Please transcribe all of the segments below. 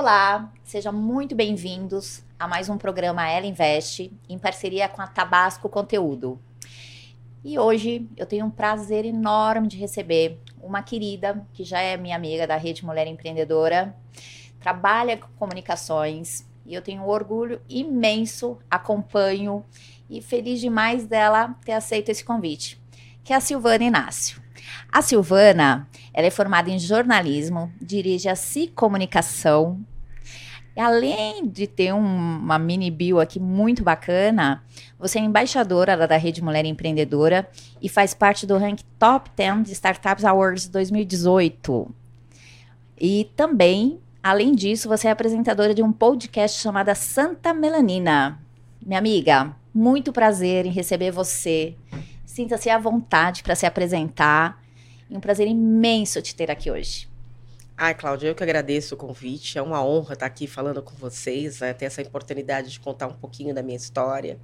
Olá, sejam muito bem-vindos a mais um programa Ela Investe, em parceria com a Tabasco Conteúdo. E hoje eu tenho um prazer enorme de receber uma querida que já é minha amiga da Rede Mulher Empreendedora, trabalha com comunicações e eu tenho um orgulho imenso, acompanho e feliz demais dela ter aceito esse convite, que é a Silvana Inácio. A Silvana, ela é formada em jornalismo, dirige a Si Comunicação. Além de ter um, uma mini bio aqui muito bacana, você é embaixadora da Rede Mulher Empreendedora e faz parte do ranking Top 10 de Startups Awards 2018. E também, além disso, você é apresentadora de um podcast chamado Santa Melanina. Minha amiga, muito prazer em receber você. Sinta-se à vontade para se apresentar. E um prazer imenso te ter aqui hoje. Ai, Cláudia, eu que agradeço o convite. É uma honra estar aqui falando com vocês, né? ter essa oportunidade de contar um pouquinho da minha história.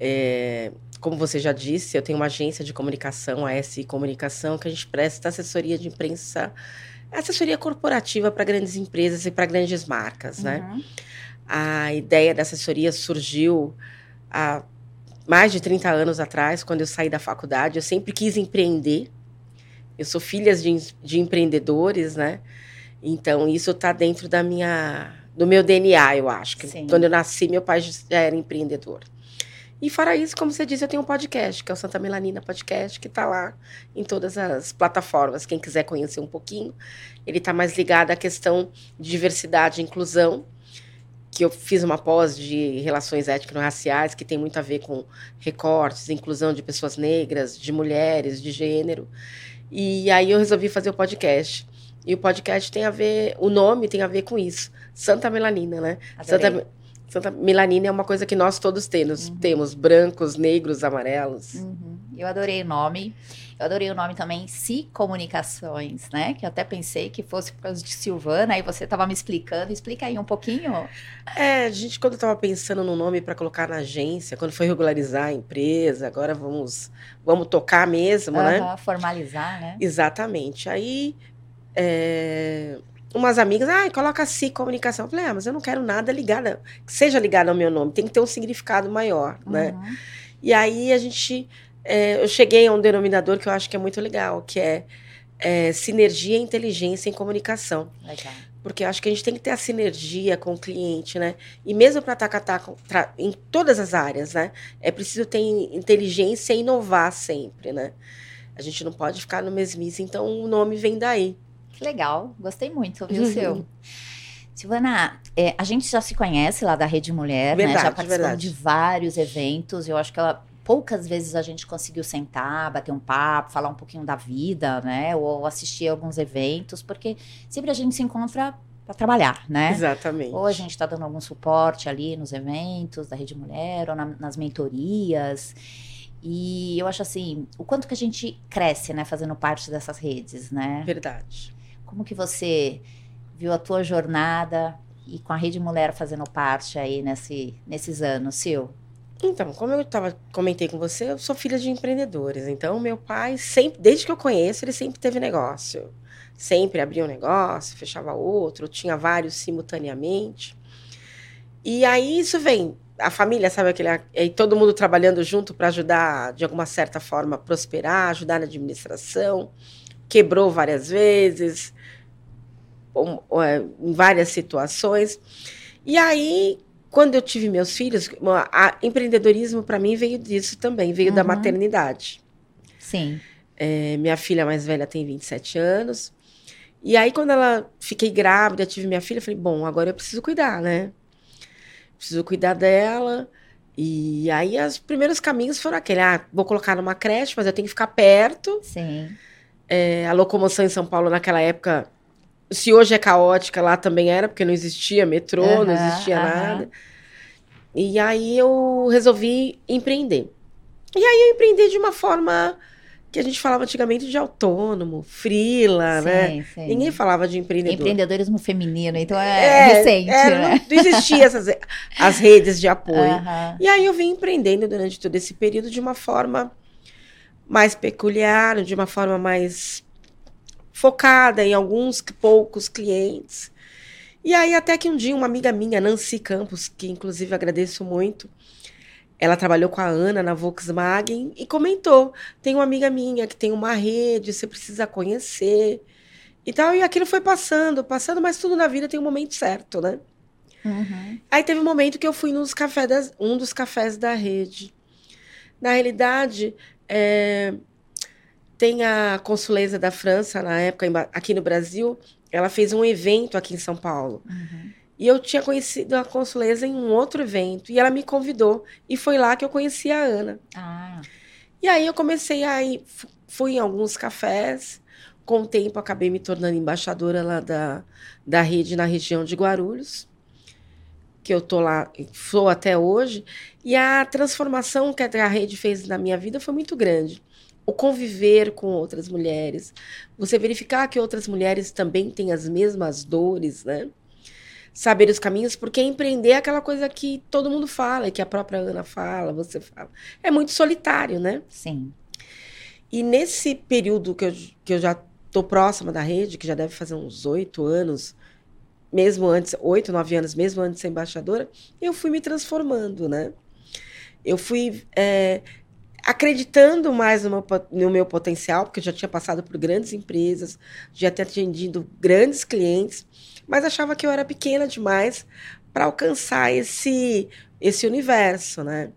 É, como você já disse, eu tenho uma agência de comunicação, a SI Comunicação, que a gente presta assessoria de imprensa, assessoria corporativa para grandes empresas e para grandes marcas, né? uhum. né? A ideia da assessoria surgiu há mais de 30 anos atrás, quando eu saí da faculdade. Eu sempre quis empreender, eu sou filha de, de empreendedores, né? Então, isso está dentro da minha, do meu DNA, eu acho. Que quando eu nasci, meu pai já era empreendedor. E fora isso, como você disse, eu tenho um podcast, que é o Santa Melanina Podcast, que está lá em todas as plataformas. Quem quiser conhecer um pouquinho, ele está mais ligado à questão de diversidade e inclusão, que eu fiz uma pós de relações étnico-raciais, que tem muito a ver com recortes, inclusão de pessoas negras, de mulheres, de gênero. E aí eu resolvi fazer o podcast. E o podcast tem a ver, o nome tem a ver com isso. Santa Melanina, né? Santa, Santa Melanina é uma coisa que nós todos temos. Uhum. Temos brancos, negros, amarelos. Uhum. Eu adorei o nome. Eu adorei o nome também, Si Comunicações, né? Que eu até pensei que fosse por causa de Silvana, aí você estava me explicando. Explica aí um pouquinho. É, a gente, quando estava pensando no nome para colocar na agência, quando foi regularizar a empresa, agora vamos, vamos tocar mesmo, né? Formalizar, né? Exatamente. Aí. É umas amigas, ah, coloca Si Comunicação. Eu falei, ah, mas eu não quero nada ligado, que seja ligado ao meu nome, tem que ter um significado maior, né? Uhum. E aí a gente é, eu cheguei a um denominador que eu acho que é muito legal, que é, é sinergia, inteligência em comunicação. Legal. Porque eu acho que a gente tem que ter a sinergia com o cliente, né? E mesmo para atacar em todas as áreas, né? É preciso ter inteligência e inovar sempre, né? A gente não pode ficar no mesmice, então o nome vem daí. Que legal, gostei muito, viu, uhum. seu? Silvana, é, a gente já se conhece lá da Rede Mulher, verdade, né? Já participou de vários eventos. Eu acho que ela poucas vezes a gente conseguiu sentar, bater um papo, falar um pouquinho da vida, né? Ou assistir alguns eventos, porque sempre a gente se encontra para trabalhar, né? Exatamente. Ou a gente está dando algum suporte ali nos eventos da Rede Mulher, ou na, nas mentorias. E eu acho assim, o quanto que a gente cresce, né, fazendo parte dessas redes, né? Verdade. Como que você viu a tua jornada e com a Rede Mulher fazendo parte aí nesse, nesses anos, Sil? Então, como eu tava, comentei com você, eu sou filha de empreendedores. Então, meu pai, sempre, desde que eu conheço, ele sempre teve negócio. Sempre abria um negócio, fechava outro, tinha vários simultaneamente. E aí isso vem, a família, sabe aquele. E todo mundo trabalhando junto para ajudar, de alguma certa forma, a prosperar, ajudar na administração. Quebrou várias vezes, é, em várias situações. E aí, quando eu tive meus filhos, a, empreendedorismo para mim veio disso também, veio uhum. da maternidade. Sim. É, minha filha mais velha tem 27 anos. E aí, quando ela fiquei grávida, tive minha filha, falei, bom, agora eu preciso cuidar, né? Preciso cuidar dela. E aí, os primeiros caminhos foram aquele, ah, vou colocar numa creche, mas eu tenho que ficar perto. Sim. É, a locomoção em São Paulo naquela época se hoje é caótica, lá também era, porque não existia metrô, uhum, não existia uhum. nada. E aí eu resolvi empreender. E aí eu empreendi de uma forma que a gente falava antigamente de autônomo, frila, sim, né? Sim. Ninguém falava de empreendedor. Empreendedorismo feminino, então é, é recente, era, né? Não, existia essas as redes de apoio. Uhum. E aí eu vim empreendendo durante todo esse período de uma forma mais peculiar, de uma forma mais focada em alguns poucos clientes. E aí, até que um dia, uma amiga minha, Nancy Campos, que inclusive agradeço muito, ela trabalhou com a Ana na Volkswagen e comentou: tem uma amiga minha que tem uma rede, você precisa conhecer. E tal, e aquilo foi passando, passando, mas tudo na vida tem um momento certo, né? Uhum. Aí teve um momento que eu fui nos cafés das, um dos cafés da rede. Na realidade, é, tem a consuleza da França, na época, aqui no Brasil, ela fez um evento aqui em São Paulo. Uhum. E eu tinha conhecido a consuleza em um outro evento. E ela me convidou. E foi lá que eu conheci a Ana. Ah. E aí eu comecei a ir, fui em alguns cafés. Com o tempo, acabei me tornando embaixadora lá da, da rede na região de Guarulhos. Que eu tô lá, sou até hoje. E a transformação que a rede fez na minha vida foi muito grande o conviver com outras mulheres, você verificar que outras mulheres também têm as mesmas dores, né? Saber os caminhos, porque empreender é aquela coisa que todo mundo fala, que a própria Ana fala, você fala. É muito solitário, né? Sim. E nesse período que eu, que eu já estou próxima da rede, que já deve fazer uns oito anos, mesmo antes, oito, nove anos, mesmo antes de ser embaixadora, eu fui me transformando, né? Eu fui é, acreditando mais no meu, no meu potencial, porque eu já tinha passado por grandes empresas, já tinha atendido grandes clientes, mas achava que eu era pequena demais para alcançar esse, esse universo, né?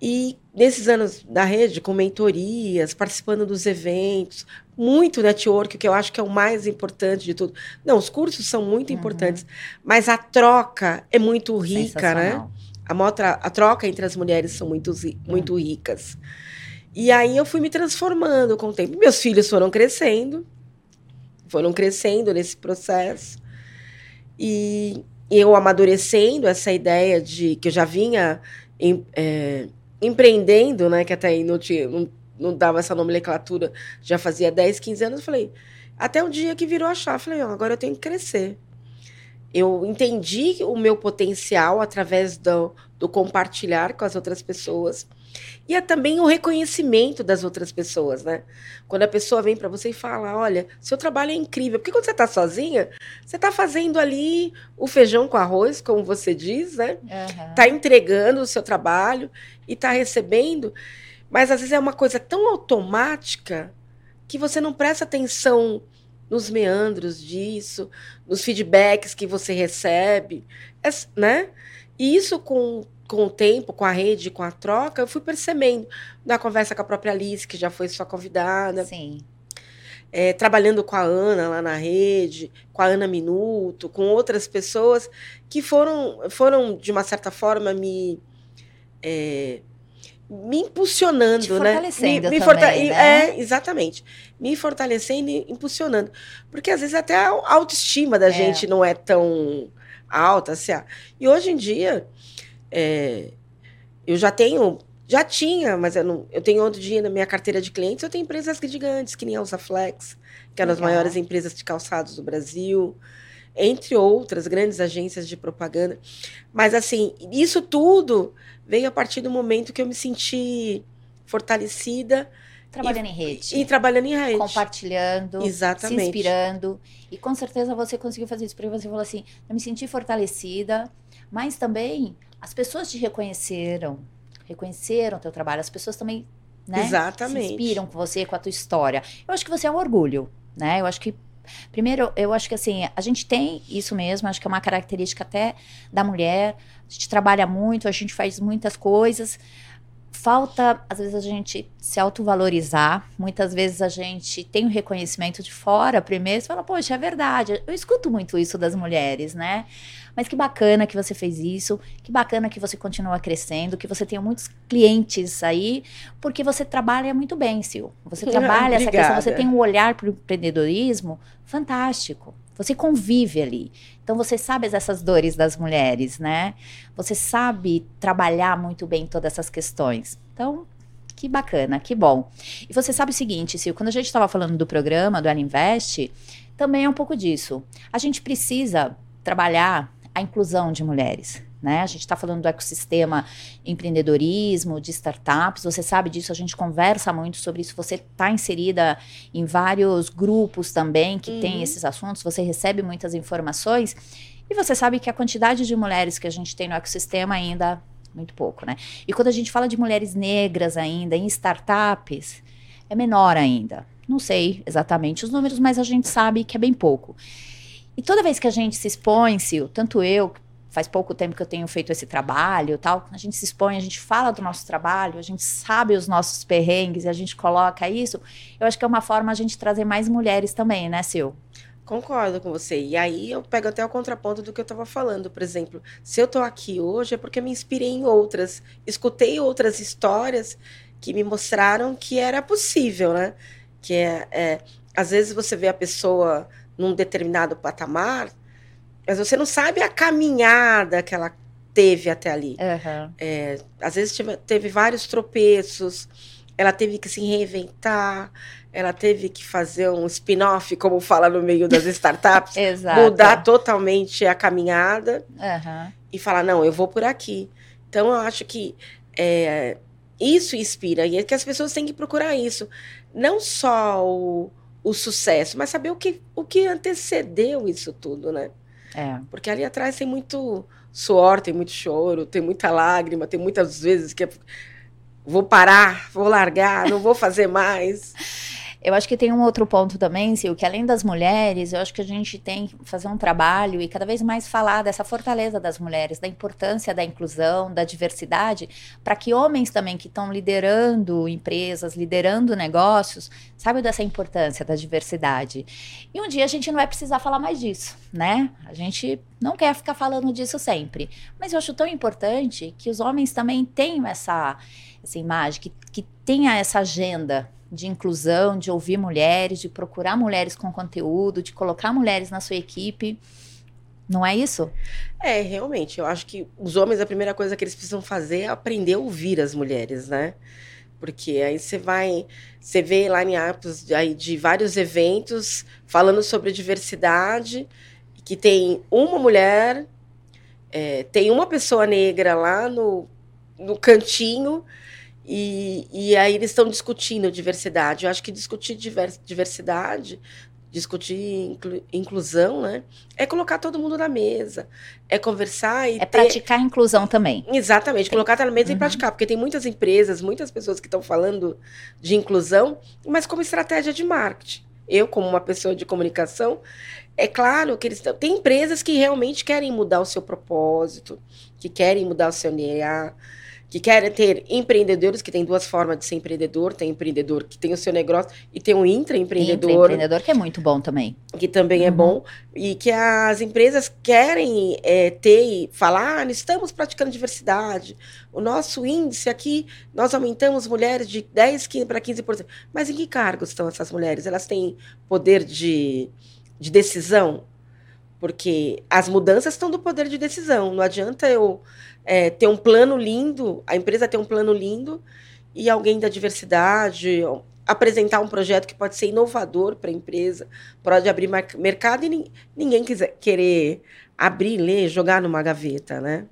E nesses anos da rede, com mentorias, participando dos eventos, muito network, que eu acho que é o mais importante de tudo. Não, os cursos são muito uhum. importantes, mas a troca é muito rica, né? A, a troca entre as mulheres são muito, muito ricas. E aí eu fui me transformando com o tempo. Meus filhos foram crescendo, foram crescendo nesse processo. E eu amadurecendo essa ideia de que eu já vinha em, é, empreendendo, né? Que até aí não, tinha, não, não dava essa nomenclatura, já fazia 10, 15 anos. Eu falei, até o dia que virou a chave, falei, oh, agora eu tenho que crescer eu entendi o meu potencial através do, do compartilhar com as outras pessoas. E é também o reconhecimento das outras pessoas, né? Quando a pessoa vem para você e fala: Olha, seu trabalho é incrível. Porque quando você está sozinha, você está fazendo ali o feijão com arroz, como você diz, né? Está uhum. entregando o seu trabalho e está recebendo. Mas às vezes é uma coisa tão automática que você não presta atenção nos meandros disso, nos feedbacks que você recebe, é, né? E isso com, com o tempo, com a rede, com a troca, eu fui percebendo na conversa com a própria Alice, que já foi sua convidada. Sim. É, trabalhando com a Ana lá na rede, com a Ana Minuto, com outras pessoas que foram, foram de uma certa forma, me é, me impulsionando, Te né? Fortalecendo me, me também, né? É, exatamente. Me fortalecendo e impulsionando. Porque às vezes até a autoestima da é. gente não é tão alta. Assim, ah. E hoje em dia, é, eu já tenho, já tinha, mas eu, não, eu tenho outro dia na minha carteira de clientes, eu tenho empresas gigantes, que nem a Usaflex, que é uma das maiores empresas de calçados do Brasil entre outras grandes agências de propaganda. Mas, assim, isso tudo veio a partir do momento que eu me senti fortalecida. Trabalhando e, em rede. E trabalhando em rede. Compartilhando. Exatamente. Se inspirando. E com certeza você conseguiu fazer isso. Porque você falou assim: eu me senti fortalecida, mas também as pessoas te reconheceram. Reconheceram o teu trabalho. As pessoas também né, Exatamente. se inspiram com você, com a tua história. Eu acho que você é um orgulho, né? Eu acho que Primeiro, eu acho que assim, a gente tem isso mesmo, acho que é uma característica até da mulher. A gente trabalha muito, a gente faz muitas coisas. Falta, às vezes, a gente se autovalorizar. Muitas vezes a gente tem o um reconhecimento de fora primeiro. Você fala, poxa, é verdade. Eu escuto muito isso das mulheres, né? Mas que bacana que você fez isso, que bacana que você continua crescendo, que você tenha muitos clientes aí, porque você trabalha muito bem, Sil. Você trabalha essa questão, você tem um olhar para o empreendedorismo fantástico. Você convive ali. Então você sabe essas dores das mulheres, né? Você sabe trabalhar muito bem todas essas questões. Então, que bacana, que bom. E você sabe o seguinte, Sil, quando a gente estava falando do programa do Ela Invest, também é um pouco disso. A gente precisa trabalhar a inclusão de mulheres. Né? A gente está falando do ecossistema empreendedorismo, de startups, você sabe disso, a gente conversa muito sobre isso, você está inserida em vários grupos também que uhum. tem esses assuntos, você recebe muitas informações, e você sabe que a quantidade de mulheres que a gente tem no ecossistema ainda muito pouco, né? E quando a gente fala de mulheres negras ainda em startups, é menor ainda. Não sei exatamente os números, mas a gente sabe que é bem pouco. E toda vez que a gente se expõe, Sil, tanto eu, faz pouco tempo que eu tenho feito esse trabalho tal, a gente se expõe, a gente fala do nosso trabalho, a gente sabe os nossos perrengues a gente coloca isso, eu acho que é uma forma a gente trazer mais mulheres também, né, Sil? Concordo com você. E aí eu pego até o contraponto do que eu estava falando. Por exemplo, se eu estou aqui hoje é porque me inspirei em outras, escutei outras histórias que me mostraram que era possível, né? Que é, é às vezes você vê a pessoa num determinado patamar, mas você não sabe a caminhada que ela teve até ali. Uhum. É, às vezes teve, teve vários tropeços, ela teve que se reinventar, ela teve que fazer um spin-off, como fala no meio das startups, mudar totalmente a caminhada uhum. e falar, não, eu vou por aqui. Então, eu acho que é, isso inspira, e é que as pessoas têm que procurar isso. Não só o, o sucesso, mas saber o que, o que antecedeu isso tudo, né? É. Porque ali atrás tem muito suor, tem muito choro, tem muita lágrima, tem muitas vezes que é, vou parar, vou largar, não vou fazer mais. Eu acho que tem um outro ponto também, Sil, que além das mulheres, eu acho que a gente tem que fazer um trabalho e cada vez mais falar dessa fortaleza das mulheres, da importância da inclusão, da diversidade, para que homens também que estão liderando empresas, liderando negócios, saibam dessa importância da diversidade. E um dia a gente não vai precisar falar mais disso, né? A gente não quer ficar falando disso sempre. Mas eu acho tão importante que os homens também tenham essa, essa imagem, que, que tenha essa agenda de inclusão, de ouvir mulheres, de procurar mulheres com conteúdo, de colocar mulheres na sua equipe. Não é isso? É, realmente. Eu acho que os homens, a primeira coisa que eles precisam fazer é aprender a ouvir as mulheres, né? Porque aí você vai, você vê line-ups aí de vários eventos falando sobre diversidade, que tem uma mulher, é, tem uma pessoa negra lá no, no cantinho, e, e aí eles estão discutindo diversidade. Eu acho que discutir diversidade, discutir inclu, inclusão, né? É colocar todo mundo na mesa, é conversar e é ter... praticar a inclusão também. Exatamente, tem... colocar na mesa uhum. e praticar, porque tem muitas empresas, muitas pessoas que estão falando de inclusão, mas como estratégia de marketing. Eu, como uma pessoa de comunicação, é claro que eles tem empresas que realmente querem mudar o seu propósito, que querem mudar o seu DNA, que querem ter empreendedores, que tem duas formas de ser empreendedor. Tem empreendedor que tem o seu negócio e tem um intraempreendedor. Intraempreendedor que é muito bom também. Que também é uhum. é bom. E que as empresas querem é, ter e falar, ah, estamos praticando diversidade. O nosso índice aqui, nós aumentamos mulheres de 10 para 15%. Mas em que cargos estão essas mulheres? Elas têm poder de, de decisão? Porque as mudanças estão do poder de decisão. Não adianta eu é, ter um plano lindo, a empresa ter um plano lindo e alguém da diversidade apresentar um projeto que pode ser inovador para a empresa, pode abrir mercado e ninguém quiser querer abrir, ler, jogar numa gaveta, né?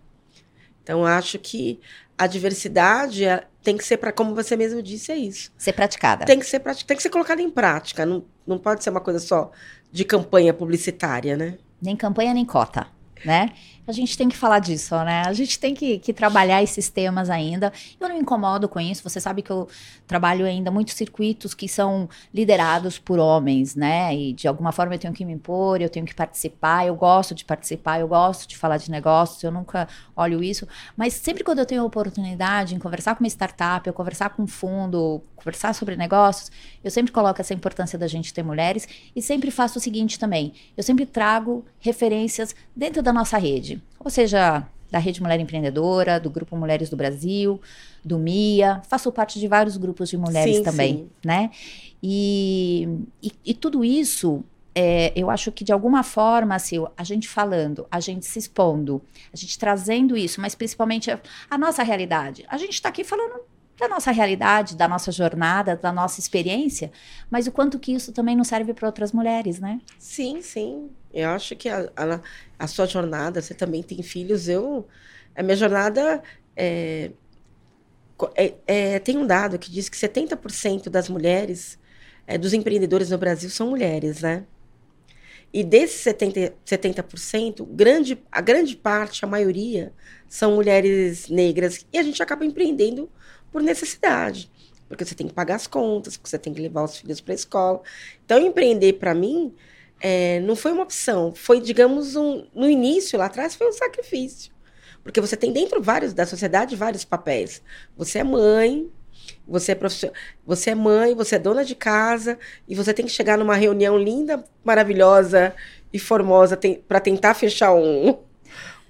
Então acho que a diversidade é, tem que ser para como você mesmo disse é isso. Ser praticada. Tem que ser tem que ser colocada em prática. Não, não pode ser uma coisa só de campanha publicitária, né? Nem campanha, nem cota, né? A gente tem que falar disso, né? A gente tem que, que, trabalhar esses temas ainda. Eu não me incomodo com isso. Você sabe que eu trabalho ainda muitos circuitos que são liderados por homens, né? E de alguma forma eu tenho que me impor, eu tenho que participar. Eu gosto de participar, eu gosto de falar de negócios. Eu nunca olho isso. Mas sempre quando eu tenho a oportunidade em conversar com uma startup, eu conversar com um fundo, conversar sobre negócios, eu sempre coloco essa importância da gente ter mulheres e sempre faço o seguinte também: eu sempre trago referências dentro da nossa rede, ou seja, da Rede Mulher Empreendedora, do Grupo Mulheres do Brasil, do MIA, faço parte de vários grupos de mulheres sim, também, sim. né? E, e, e, tudo isso, é, eu acho que de alguma forma, assim, a gente falando, a gente se expondo, a gente trazendo isso, mas principalmente a, a nossa realidade. A gente está aqui falando da nossa realidade, da nossa jornada, da nossa experiência, mas o quanto que isso também não serve para outras mulheres, né? Sim, sim. Eu acho que a, a, a, sua jornada, você também tem filhos, eu A minha jornada é, é, é, tem um dado que diz que 70% das mulheres, é, dos empreendedores no Brasil, são mulheres, né? E desses 70%, 70% grande, a grande parte, a maioria, são mulheres negras. E a gente acaba empreendendo por necessidade. Porque você tem que pagar as contas, porque você tem que levar os filhos para a escola. Então, empreender, para mim, é, não foi uma opção. Foi, digamos, um, no início, lá atrás, foi um sacrifício. Porque você tem dentro vários da sociedade vários papéis. Você é mãe, você é profissional, você é mãe, você é dona de casa e você tem que chegar numa reunião linda, maravilhosa e formosa para tentar fechar um,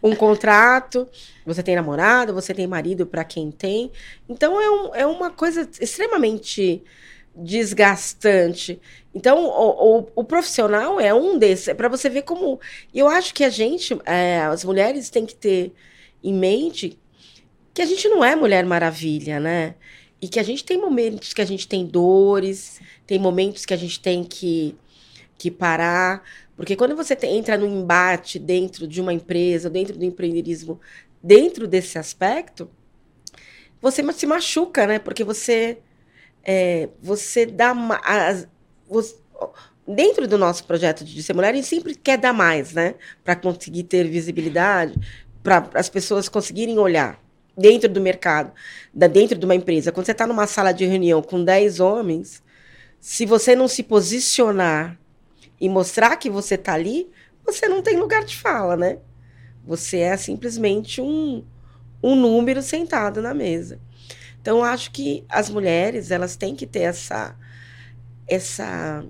um contrato. Você tem namorado, você tem marido para quem tem. Então é, um, é uma coisa extremamente desgastante. Então, o, o, o, profissional é um desses. É para você ver como. Eu acho que a gente, é, as mulheres, têm que ter em mente que a gente não é Mulher Maravilha, né? E que a gente tem momentos que a gente tem dores, tem momentos que a gente tem que, que parar. Porque quando você tem, entra no embate dentro de uma empresa, dentro do empreendedorismo, dentro desse aspecto, você se machuca, né? Porque você, é, você dá. Dentro do nosso projeto de ser mulher, a gente sempre quer dar mais, né? Para conseguir ter visibilidade, para as pessoas conseguirem olhar dentro do mercado, da, dentro de uma empresa. Quando você está numa sala de reunião com 10 homens, se você não se posicionar e mostrar que você está ali, você não tem lugar de fala, né? Você é simplesmente um, um número sentado na mesa. Então, acho que as mulheres elas têm que ter essa, essa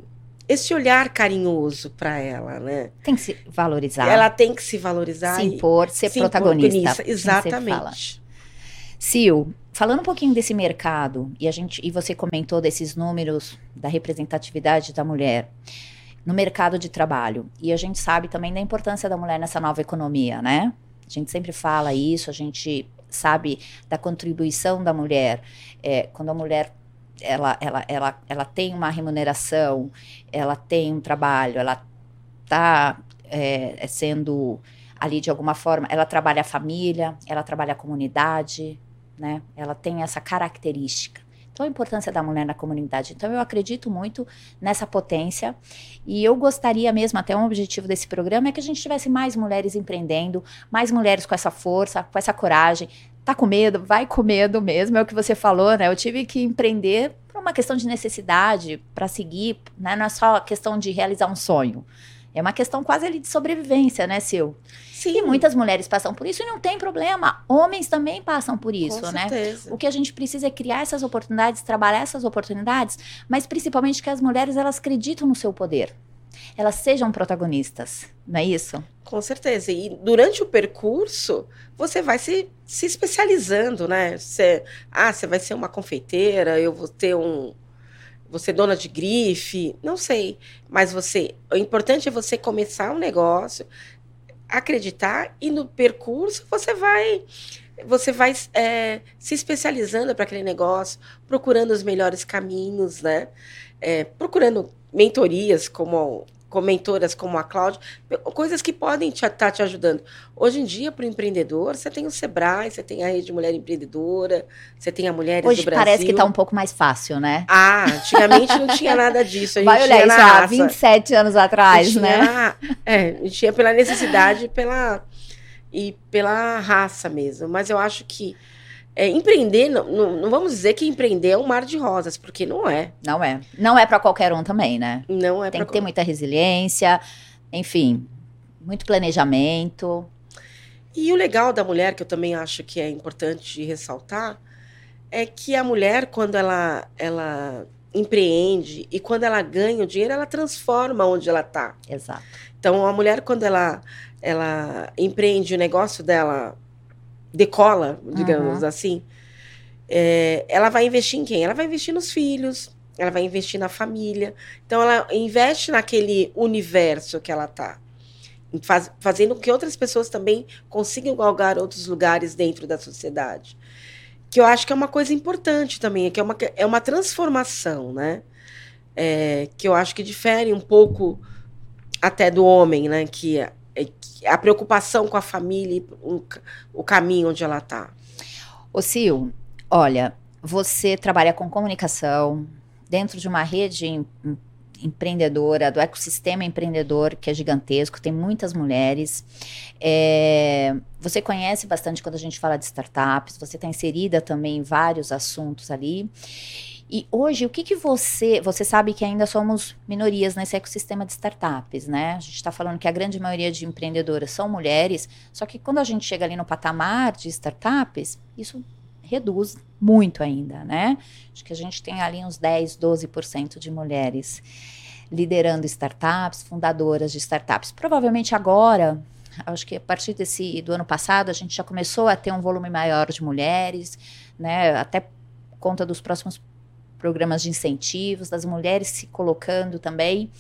esse olhar carinhoso para ela, né? Tem que se valorizar. Ela tem que se valorizar. Se impor, ser se protagonista. Exatamente. Sil, falando um pouquinho desse mercado, e a gente e você comentou desses números da representatividade da mulher no mercado de trabalho. E a gente sabe também da importância da mulher nessa nova economia, né? A gente sempre fala isso, a gente sabe da contribuição da mulher. É, quando a mulher ela, ela, ela, ela tem uma remuneração, ela tem um trabalho, ela está é, sendo ali de alguma forma, ela trabalha a família, ela trabalha a comunidade, né? Ela tem essa característica. Então, a importância da mulher na comunidade. Então, eu acredito muito nessa potência e eu gostaria mesmo, até um objetivo desse programa, é que a gente tivesse mais mulheres empreendendo, mais mulheres com essa força, com essa coragem, tá com medo, vai com medo mesmo, é o que você falou, né? Eu tive que empreender por uma questão de necessidade, para seguir, né? Não é só questão de realizar um sonho. É uma questão quase ali de sobrevivência, né, Sil? Sim. E muitas mulheres passam por isso e não tem problema. Homens também passam por isso, Com né? Certeza. O que a gente precisa é criar essas oportunidades, trabalhar essas oportunidades, mas principalmente que as mulheres elas acreditam no seu poder elas sejam protagonistas, não é isso? Com certeza. E durante o percurso, você vai se, se especializando, né? Você, ah, você vai ser uma confeiteira, eu vou ter um. Você dona de grife, não sei. Mas você. O importante é você começar um negócio, acreditar, e no percurso você vai. Você vai é, se especializando para aquele negócio, procurando os melhores caminhos, né? É, procurando mentorias como com mentoras como a Cláudia, coisas que podem estar te, tá te ajudando. Hoje em dia, para o empreendedor, você tem o Sebrae, você tem a Rede Mulher Empreendedora, você tem a Mulheres Hoje do Brasil. parece que está um pouco mais fácil, né? Ah, antigamente não tinha nada disso. A Vai olhar isso há 27 anos atrás, tinha, né? É, a gente tinha pela necessidade pela, e pela raça mesmo. Mas eu acho que é, empreender, não, não, não, vamos dizer que empreender é um mar de rosas, porque não é. Não é. Não é para qualquer um também, né? Não é Tem que ter muita resiliência, enfim, muito planejamento. E o legal da mulher, que eu também acho que é importante ressaltar, é que a mulher, quando ela, ela empreende e quando ela ganha o dinheiro, ela transforma onde ela está. Exato. Então, a mulher, quando ela, ela empreende o negócio dela decola, digamos uhum. assim, é, ela vai investir em quem? Ela vai investir nos filhos, ela vai investir na família. Então, ela investe naquele universo que ela está. Faz, fazendo com que outras pessoas também consigam galgar outros lugares dentro da sociedade. Que eu acho que é uma coisa importante também, que é uma, é uma transformação, né? É, que eu acho que difere um pouco até do homem, né? Que, é, a preocupação com a família, o, o caminho onde ela está. Ô Sil, olha, você trabalha com comunicação dentro de uma rede em, empreendedora, do ecossistema empreendedor, que é gigantesco, tem muitas mulheres. É, você conhece bastante quando a gente fala de startups, você está inserida também em vários assuntos ali. E hoje, o que, que você. Você sabe que ainda somos minorias nesse ecossistema de startups, né? A gente está falando que a grande maioria de empreendedoras são mulheres, só que quando a gente chega ali no patamar de startups, isso reduz muito ainda, né? Acho que a gente tem ali uns 10, 12% de mulheres liderando startups, fundadoras de startups. Provavelmente agora, acho que a partir desse do ano passado, a gente já começou a ter um volume maior de mulheres, né? Até conta dos próximos programas de incentivos, das mulheres se colocando também.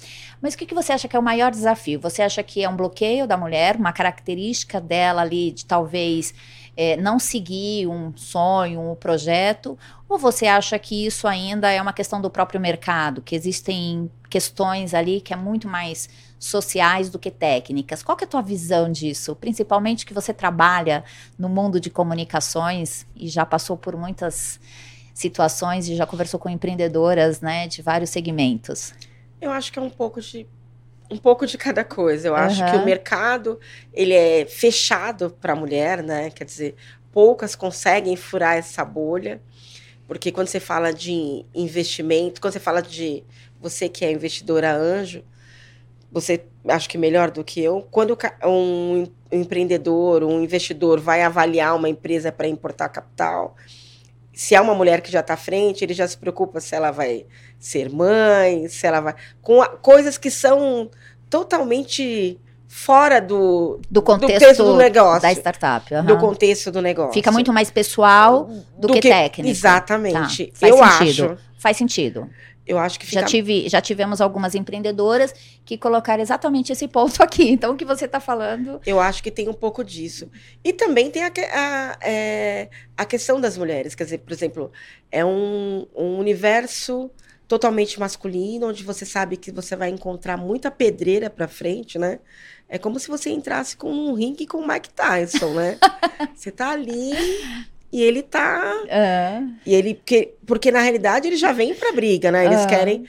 Mas o que, que você acha que é o maior desafio? Você acha que é um bloqueio da mulher, uma característica dela ali de talvez é, não seguir um sonho, um projeto? Ou você acha que isso ainda é uma questão do próprio mercado, que existem questões ali que é muito mais sociais do que técnicas? Qual que é a tua visão disso? Principalmente que você trabalha no mundo de comunicações e já passou por muitas situações e já conversou com empreendedoras, né, de vários segmentos? Eu acho que é um pouco de um pouco de cada coisa. Eu uhum. acho que o mercado ele é fechado para a mulher, né? Quer dizer, poucas conseguem furar essa bolha, porque quando você fala de investimento, quando você fala de você que é investidora anjo, você acho que melhor do que eu, quando um empreendedor, um investidor vai avaliar uma empresa para importar capital, se é uma mulher que já está à frente, ele já se preocupa se ela vai ser mãe, se ela vai. com a, coisas que são totalmente fora do, do contexto do, do, negócio. Da startup. Uhum. Do contexto do negócio. Fica muito mais pessoal do, do que, que, técnico. Exatamente. Tá. Faz eu sentido. acho. Faz sentido. Eu acho que fica... já, tive, já tivemos algumas empreendedoras que colocaram exatamente esse ponto aqui. Então, o que você está falando. Eu acho que tem um pouco disso. E também tem a, a, é, a questão das mulheres. Quer dizer, por exemplo, é um, um universo totalmente masculino, onde você sabe que você vai encontrar muita pedreira para frente, né? É como se você entrasse com um ringue com o Mike Tyson, né? você tá ali e ele tá. Uhum. E ele. Porque, porque na realidade ele já vem pra briga, né? Eles uhum. querem.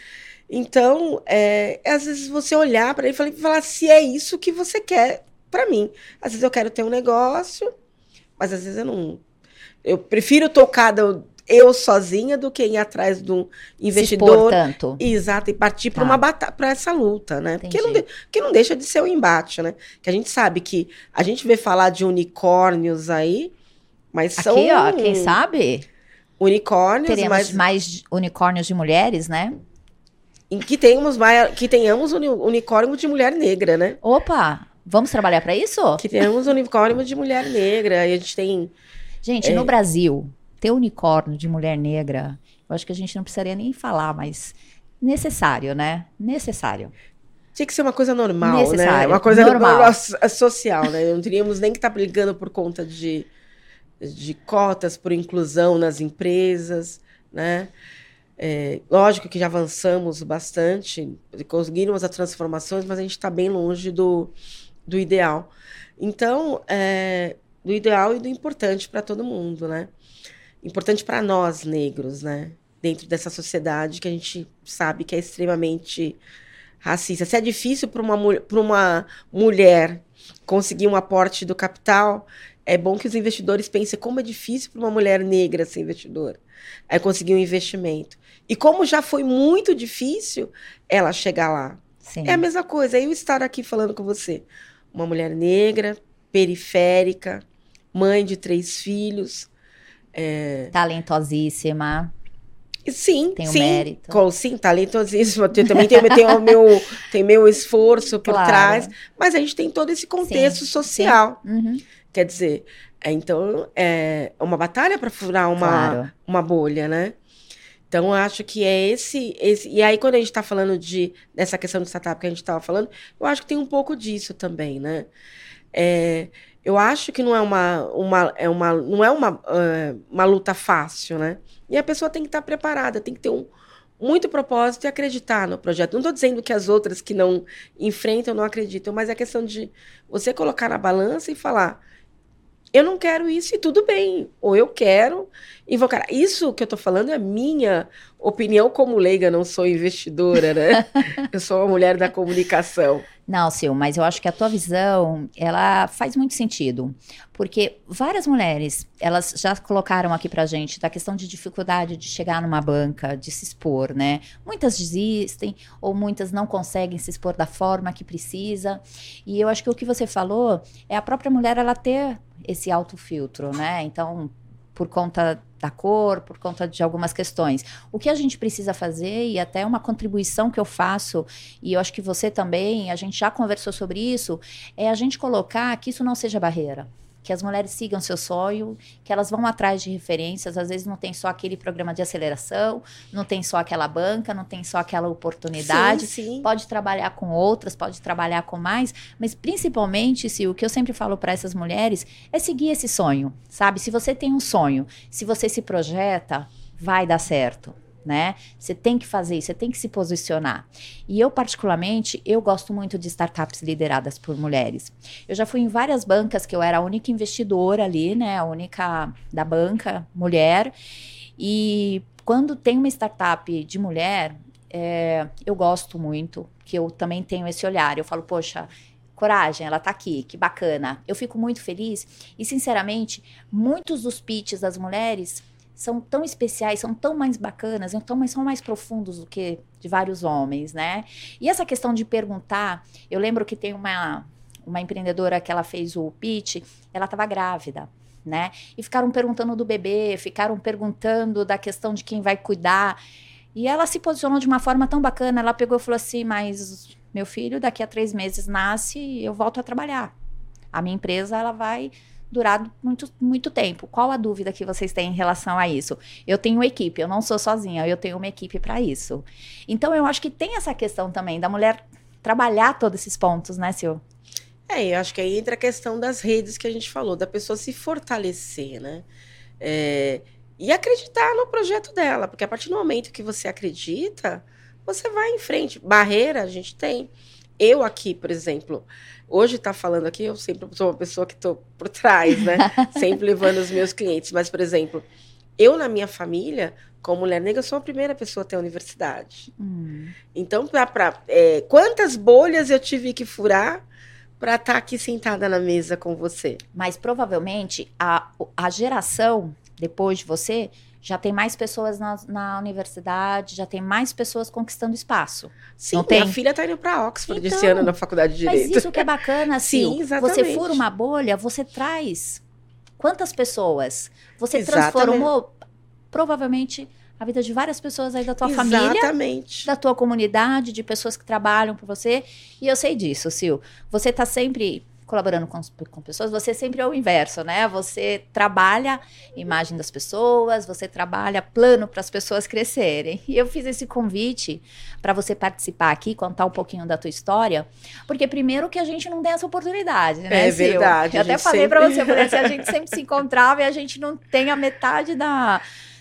Então, é, às vezes você olhar para ele e falar se é isso que você quer para mim. Às vezes eu quero ter um negócio, mas às vezes eu não. Eu prefiro tocar do, eu sozinha do que ir atrás de um investidor. tanto. Exato, e partir tá. para uma batalha, para essa luta, né? Porque não, de, porque não deixa de ser um embate, né? Que a gente sabe que a gente vê falar de unicórnios aí, mas são. Aqui, ó, quem sabe? Unicórnios. Teremos mas... mais unicórnios de mulheres, né? Em que, tenhamos mais, que tenhamos unicórnio de mulher negra, né? Opa! Vamos trabalhar para isso? Que tenhamos unicórnio de mulher negra. E a gente tem. Gente, é... no Brasil, ter unicórnio de mulher negra, eu acho que a gente não precisaria nem falar, mas necessário, né? Necessário. Tinha que ser uma coisa normal, né? Necessário. né? Uma coisa normal. normal social, né? Não teríamos nem que estar tá brigando por conta de de cotas por inclusão nas empresas, né? É, lógico que já avançamos bastante, conseguimos as transformações, mas a gente está bem longe do, do ideal. Então, é, do ideal e do importante para todo mundo, né? Importante para nós negros, né? Dentro dessa sociedade que a gente sabe que é extremamente racista. Se é difícil para uma, uma mulher conseguir um aporte do capital, é bom que os investidores pensem como é difícil para uma mulher negra ser investidora. Aí conseguir um investimento. E como já foi muito difícil ela chegar lá. Sim. É a mesma coisa. Eu estar aqui falando com você. Uma mulher negra, periférica, mãe de três filhos. É... Talentosíssima. Sim, tem sim, mérito. Com, sim, talentosíssima. Eu também tem, tem o meu, tem meu esforço por claro. trás, mas a gente tem todo esse contexto sim, social. Sim. Uhum. Quer dizer, é, então é uma batalha para furar uma, claro. uma bolha, né? Então, eu acho que é esse, esse. E aí, quando a gente está falando de, dessa questão de startup que a gente estava falando, eu acho que tem um pouco disso também, né? É, eu acho que não é uma, uma, é uma, não é uma, uh, uma luta fácil, né? E a pessoa tem que estar tá preparada, tem que ter um, muito propósito e acreditar no projeto. Não estou dizendo que as outras que não enfrentam não acreditam, mas é questão de você colocar na balança e falar: eu não quero isso e tudo bem. Ou eu quero invocar. Isso que eu tô falando é minha opinião como leiga, não sou investidora, né? eu sou uma mulher da comunicação. Não, Sil, mas eu acho que a tua visão, ela faz muito sentido. Porque várias mulheres, elas já colocaram aqui pra gente da questão de dificuldade de chegar numa banca, de se expor, né? Muitas desistem, ou muitas não conseguem se expor da forma que precisa. E eu acho que o que você falou é a própria mulher, ela ter esse autofiltro, né? Então, por conta da cor, por conta de algumas questões. O que a gente precisa fazer, e até uma contribuição que eu faço, e eu acho que você também, a gente já conversou sobre isso, é a gente colocar que isso não seja barreira que as mulheres sigam seu sonho, que elas vão atrás de referências. Às vezes não tem só aquele programa de aceleração, não tem só aquela banca, não tem só aquela oportunidade. Sim, sim. Pode trabalhar com outras, pode trabalhar com mais, mas principalmente, se o que eu sempre falo para essas mulheres é seguir esse sonho, sabe? Se você tem um sonho, se você se projeta, vai dar certo né? Você tem que fazer isso, você tem que se posicionar. E eu, particularmente, eu gosto muito de startups lideradas por mulheres. Eu já fui em várias bancas que eu era a única investidora ali, né? A única da banca, mulher. E quando tem uma startup de mulher, é, eu gosto muito, que eu também tenho esse olhar. Eu falo, poxa, coragem, ela tá aqui, que bacana. Eu fico muito feliz e, sinceramente, muitos dos pitches das mulheres são tão especiais, são tão mais bacanas, então, mas são mais profundos do que de vários homens, né? E essa questão de perguntar, eu lembro que tem uma, uma empreendedora que ela fez o pitch, ela estava grávida. Né? E ficaram perguntando do bebê, ficaram perguntando da questão de quem vai cuidar. E ela se posicionou de uma forma tão bacana. Ela pegou e falou assim: Mas meu filho, daqui a três meses nasce e eu volto a trabalhar. A minha empresa ela vai durado muito, muito tempo. Qual a dúvida que vocês têm em relação a isso? Eu tenho equipe, eu não sou sozinha, eu tenho uma equipe para isso. Então, eu acho que tem essa questão também da mulher trabalhar todos esses pontos, né, Sil? É, eu acho que aí entra a questão das redes que a gente falou, da pessoa se fortalecer, né? É, e acreditar no projeto dela, porque a partir do momento que você acredita, você vai em frente. Barreira a gente tem. Eu aqui, por exemplo, hoje está falando aqui, eu sempre sou uma pessoa que estou por trás, né? sempre levando os meus clientes. Mas, por exemplo, eu na minha família, como mulher negra, sou a primeira pessoa a ter universidade. Hum. Então, pra, pra é, quantas bolhas eu tive que furar para estar tá aqui sentada na mesa com você? Mas provavelmente a, a geração depois de você já tem mais pessoas na, na, universidade, já tem mais pessoas conquistando espaço. Sim, não tem? minha filha está indo para Oxford então, esse ano na faculdade de Direito. Mas isso que é bacana, Sim, exatamente. Você fura uma bolha, você traz quantas pessoas? Você exatamente. transformou provavelmente a vida de várias pessoas aí da tua Exatamente. família, da tua comunidade, de pessoas que trabalham por você. E eu sei disso, Sil. Você está sempre colaborando com, com pessoas, você sempre é o inverso, né? Você trabalha imagem das pessoas, você trabalha plano para as pessoas crescerem. E eu fiz esse convite para você participar aqui, contar um pouquinho da tua história, porque primeiro que a gente não tem essa oportunidade, né? É verdade. Eu até falei sempre... para você, porque a gente sempre se encontrava e a gente não tem a metade da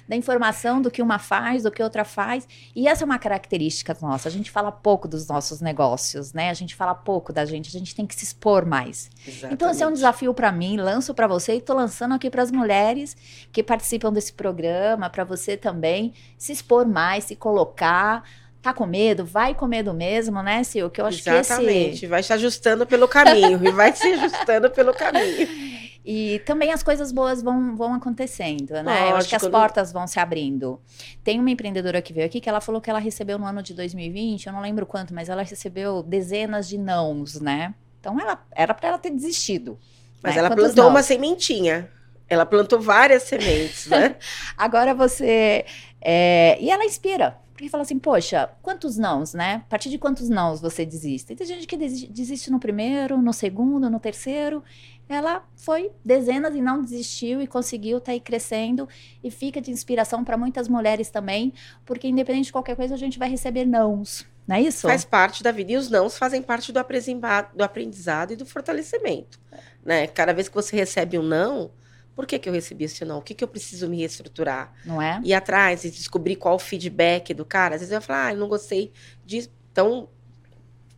da informação do que uma faz, do que outra faz. E essa é uma característica nossa. A gente fala pouco dos nossos negócios, né? A gente fala pouco da gente, a gente tem que se expor mais. Exatamente. Então, esse é um desafio para mim, lanço para você e tô lançando aqui para as mulheres que participam desse programa, para você também se expor mais, se colocar. Tá com medo? Vai com medo mesmo, né, Sil? Que eu acho Exatamente. que esse... vai se ajustando pelo caminho e vai se ajustando pelo caminho. E também as coisas boas vão, vão acontecendo, né? Lógico, eu acho que as portas vão se abrindo. Tem uma empreendedora que veio aqui que ela falou que ela recebeu no ano de 2020, eu não lembro quanto, mas ela recebeu dezenas de nãos, né? Então ela era para ela ter desistido. Mas né? ela Quantos plantou uma sementinha. Ela plantou várias sementes, né? Agora você. É... E ela inspira. Porque fala assim, poxa, quantos nãos, né? A partir de quantos nãos você desiste? Tem gente que desiste no primeiro, no segundo, no terceiro ela foi dezenas e não desistiu e conseguiu estar tá aí crescendo e fica de inspiração para muitas mulheres também, porque independente de qualquer coisa a gente vai receber nãos, não é isso? Faz parte da vida e os nãos fazem parte do aprendizado, do aprendizado e do fortalecimento, né? Cada vez que você recebe um não, Por que, que eu recebi esse não? O que, que eu preciso me reestruturar? Não é? Ir atrás e descobrir qual o feedback do cara. Às vezes eu falo, ah, eu não gostei disso. Então,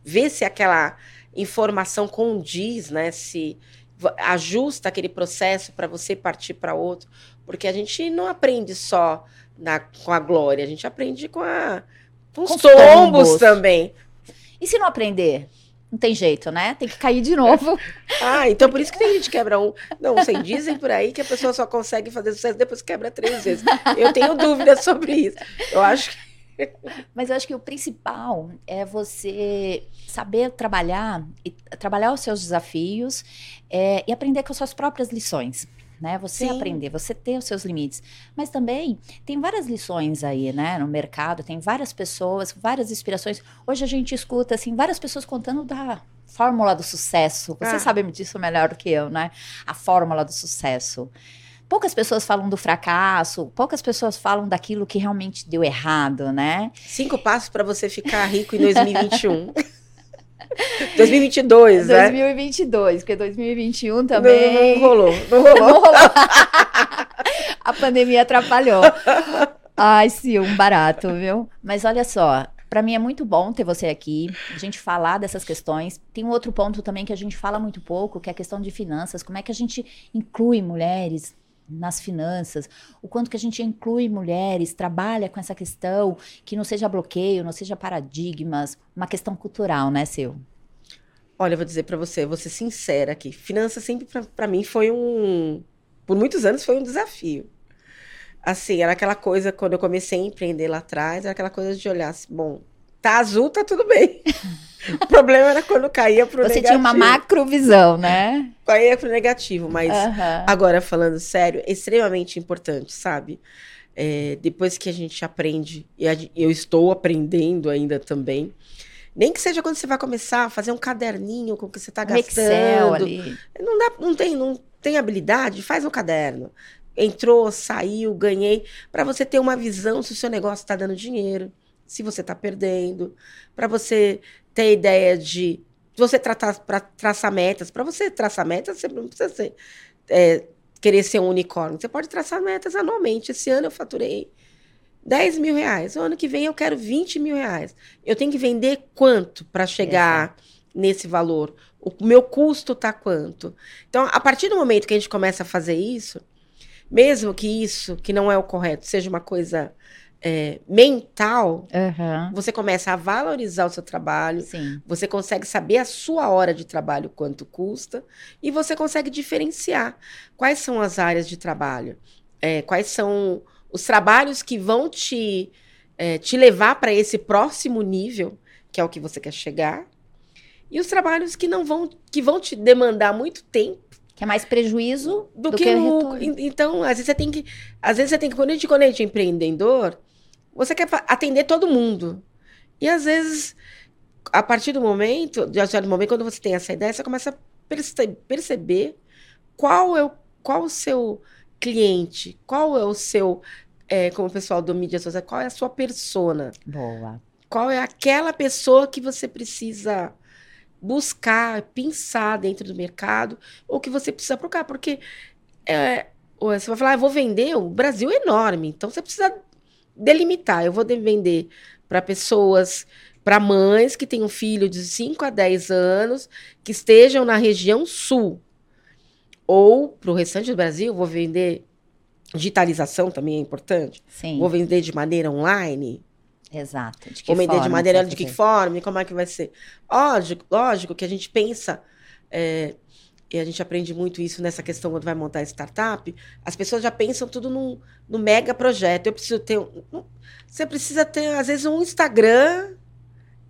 ver se aquela informação condiz, né? Se ajusta aquele processo para você partir para outro. Porque a gente não aprende só na, com a glória, a gente aprende com, a, com, com os tombos, tombos também. E se não aprender? Não tem jeito, né? Tem que cair de novo. ah, então por isso que tem gente que quebra um. Não, sei, dizem por aí que a pessoa só consegue fazer sucesso depois que quebra três vezes. Eu tenho dúvidas sobre isso. Eu acho que. Mas eu acho que o principal é você saber trabalhar e trabalhar os seus desafios é, e aprender com as suas próprias lições né? Você Sim. aprender, você ter os seus limites. Mas também tem várias lições aí, né? No mercado, tem várias pessoas, várias inspirações. Hoje a gente escuta, assim, várias pessoas contando da fórmula do sucesso. Você ah. sabe disso melhor do que eu, né? A fórmula do sucesso. Poucas pessoas falam do fracasso, poucas pessoas falam daquilo que realmente deu errado, né? Cinco passos para você ficar rico em 2021. 2022, né? 2022, porque 2021 também. Não, não rolou, não rolou. Não rolou. a pandemia atrapalhou. Ai, sim, um barato, viu? Mas olha só, para mim é muito bom ter você aqui, a gente falar dessas questões. Tem um outro ponto também que a gente fala muito pouco, que é a questão de finanças. Como é que a gente inclui mulheres nas finanças, o quanto que a gente inclui mulheres, trabalha com essa questão, que não seja bloqueio, não seja paradigmas, uma questão cultural, né, seu? Olha, eu vou dizer para você, vou ser sincera aqui. Finanças sempre para mim foi um, por muitos anos foi um desafio. Assim, era aquela coisa quando eu comecei a empreender lá atrás, era aquela coisa de olhar assim, bom, tá azul, tá tudo bem. O problema era quando caía pro Você negativo. Você tinha uma macrovisão, né? Caía pro negativo, mas agora falando sério, é extremamente importante, sabe? É, depois que a gente aprende, e eu estou aprendendo ainda também, nem que seja quando você vai começar a fazer um caderninho com o que você está gastando. Excel ali. Não, dá, não, tem, não tem habilidade, faz um caderno. Entrou, saiu, ganhei, para você ter uma visão se o seu negócio está dando dinheiro, se você está perdendo, para você ter ideia de você tratar para traçar metas. Para você traçar metas, você não precisa ser, é, querer ser um unicórnio. Você pode traçar metas anualmente. Esse ano eu faturei 10 mil reais. O ano que vem eu quero 20 mil reais. Eu tenho que vender quanto para chegar Exato. nesse valor? O meu custo está quanto? Então, a partir do momento que a gente começa a fazer isso, mesmo que isso, que não é o correto, seja uma coisa é, mental, uhum. você começa a valorizar o seu trabalho, Sim. você consegue saber a sua hora de trabalho, quanto custa, e você consegue diferenciar quais são as áreas de trabalho, é, quais são os trabalhos que vão te, é, te levar para esse próximo nível, que é o que você quer chegar, e os trabalhos que não vão, que vão te demandar muito tempo, que é mais prejuízo do, do que, que lucro. Então, às vezes você tem que, às vezes você tem que quando a gente, quando a gente é empreendedor, você quer atender todo mundo. E às vezes, a partir do momento, de certo momento, quando você tem essa ideia, você começa a perce perceber qual é o, qual o seu cliente, qual é o seu, é, como o pessoal do mídia social, qual é a sua persona. Boa. Qual é aquela pessoa que você precisa buscar, pensar dentro do mercado, ou que você precisa procurar, porque é, você vai falar, ah, vou vender, o Brasil é enorme, então você precisa delimitar. Eu vou vender para pessoas, para mães que têm um filho de 5 a 10 anos, que estejam na região sul. Ou para o restante do Brasil, vou vender. Digitalização também é importante. Sim. Vou vender de maneira online. Exato. De que vou vender de maneira de que forma, como é que vai ser. Lógico, lógico que a gente pensa. É, e a gente aprende muito isso nessa questão quando vai montar startup, as pessoas já pensam tudo num, num mega projeto. Eu preciso ter. Um, você precisa ter, às vezes, um Instagram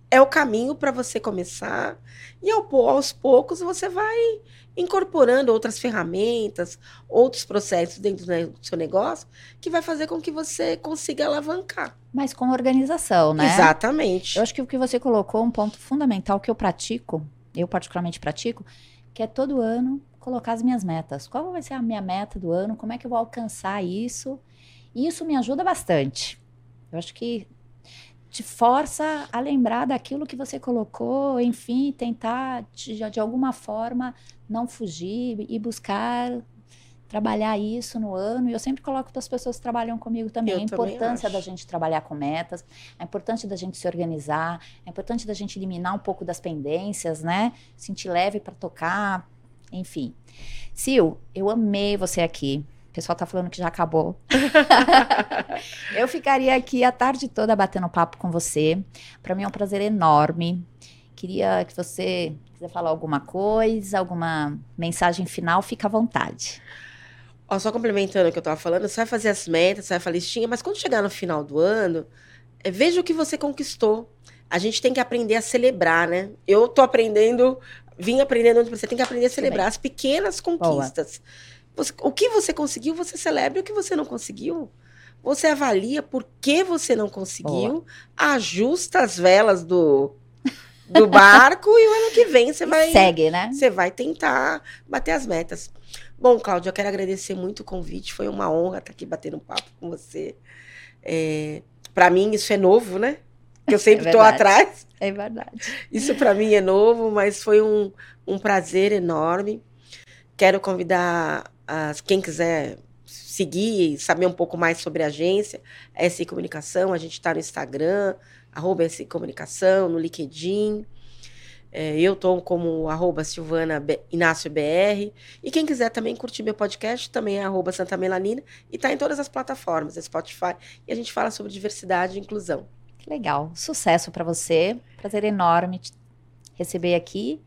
é o caminho para você começar. E aos poucos você vai incorporando outras ferramentas, outros processos dentro do seu negócio, que vai fazer com que você consiga alavancar. Mas com organização, né? Exatamente. Eu acho que o que você colocou, um ponto fundamental que eu pratico, eu particularmente pratico, que é todo ano colocar as minhas metas. Qual vai ser a minha meta do ano? Como é que eu vou alcançar isso? E isso me ajuda bastante. Eu acho que te força a lembrar daquilo que você colocou, enfim, tentar de, de alguma forma não fugir e buscar trabalhar isso no ano. E eu sempre coloco para as pessoas que trabalham comigo também Eu a também importância acho. da gente trabalhar com metas, a importância da gente se organizar, a importância da gente eliminar um pouco das pendências, né? Sentir leve para tocar, enfim. Sil, eu amei você aqui. O pessoal tá falando que já acabou. eu ficaria aqui a tarde toda batendo papo com você. Para mim é um prazer enorme. Queria que você quiser falar alguma coisa, alguma mensagem final, fica à vontade. Ó, só complementando o que eu tava falando, você vai fazer as metas, você vai fazer a listinha, mas quando chegar no final do ano, é, veja o que você conquistou. A gente tem que aprender a celebrar, né? Eu tô aprendendo, vim aprendendo onde você tem que aprender a celebrar as pequenas conquistas. Você- o que você conseguiu, você celebra, o que você não conseguiu, você avalia por que você não conseguiu, ajusta as velas do, do barco e o ano que vem você vai Segue, né? você vai tentar bater as metas. Bom, Cláudia, eu quero agradecer muito o convite. Foi uma honra estar aqui batendo um papo com você. É, para mim, isso é novo, né? Que eu sempre estou verdade. atrás. É verdade. Isso para mim é novo, mas foi um, um prazer enorme. Quero convidar as, quem quiser seguir e saber um pouco mais sobre a agência, SI Comunicação. A gente está no Instagram, arroba SI Comunicação, no LinkedIn. É, eu estou como arroba Silvana Inácio BR. E quem quiser também curtir meu podcast, também é arroba Santa Melanina. E está em todas as plataformas, Spotify. E a gente fala sobre diversidade e inclusão. Que legal. Sucesso para você. Prazer enorme te receber aqui.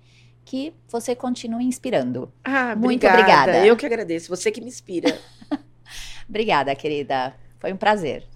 Que você continue inspirando. Ah, Muito obrigada. obrigada. Eu que agradeço. Você que me inspira. Obrigada, querida. Foi um prazer.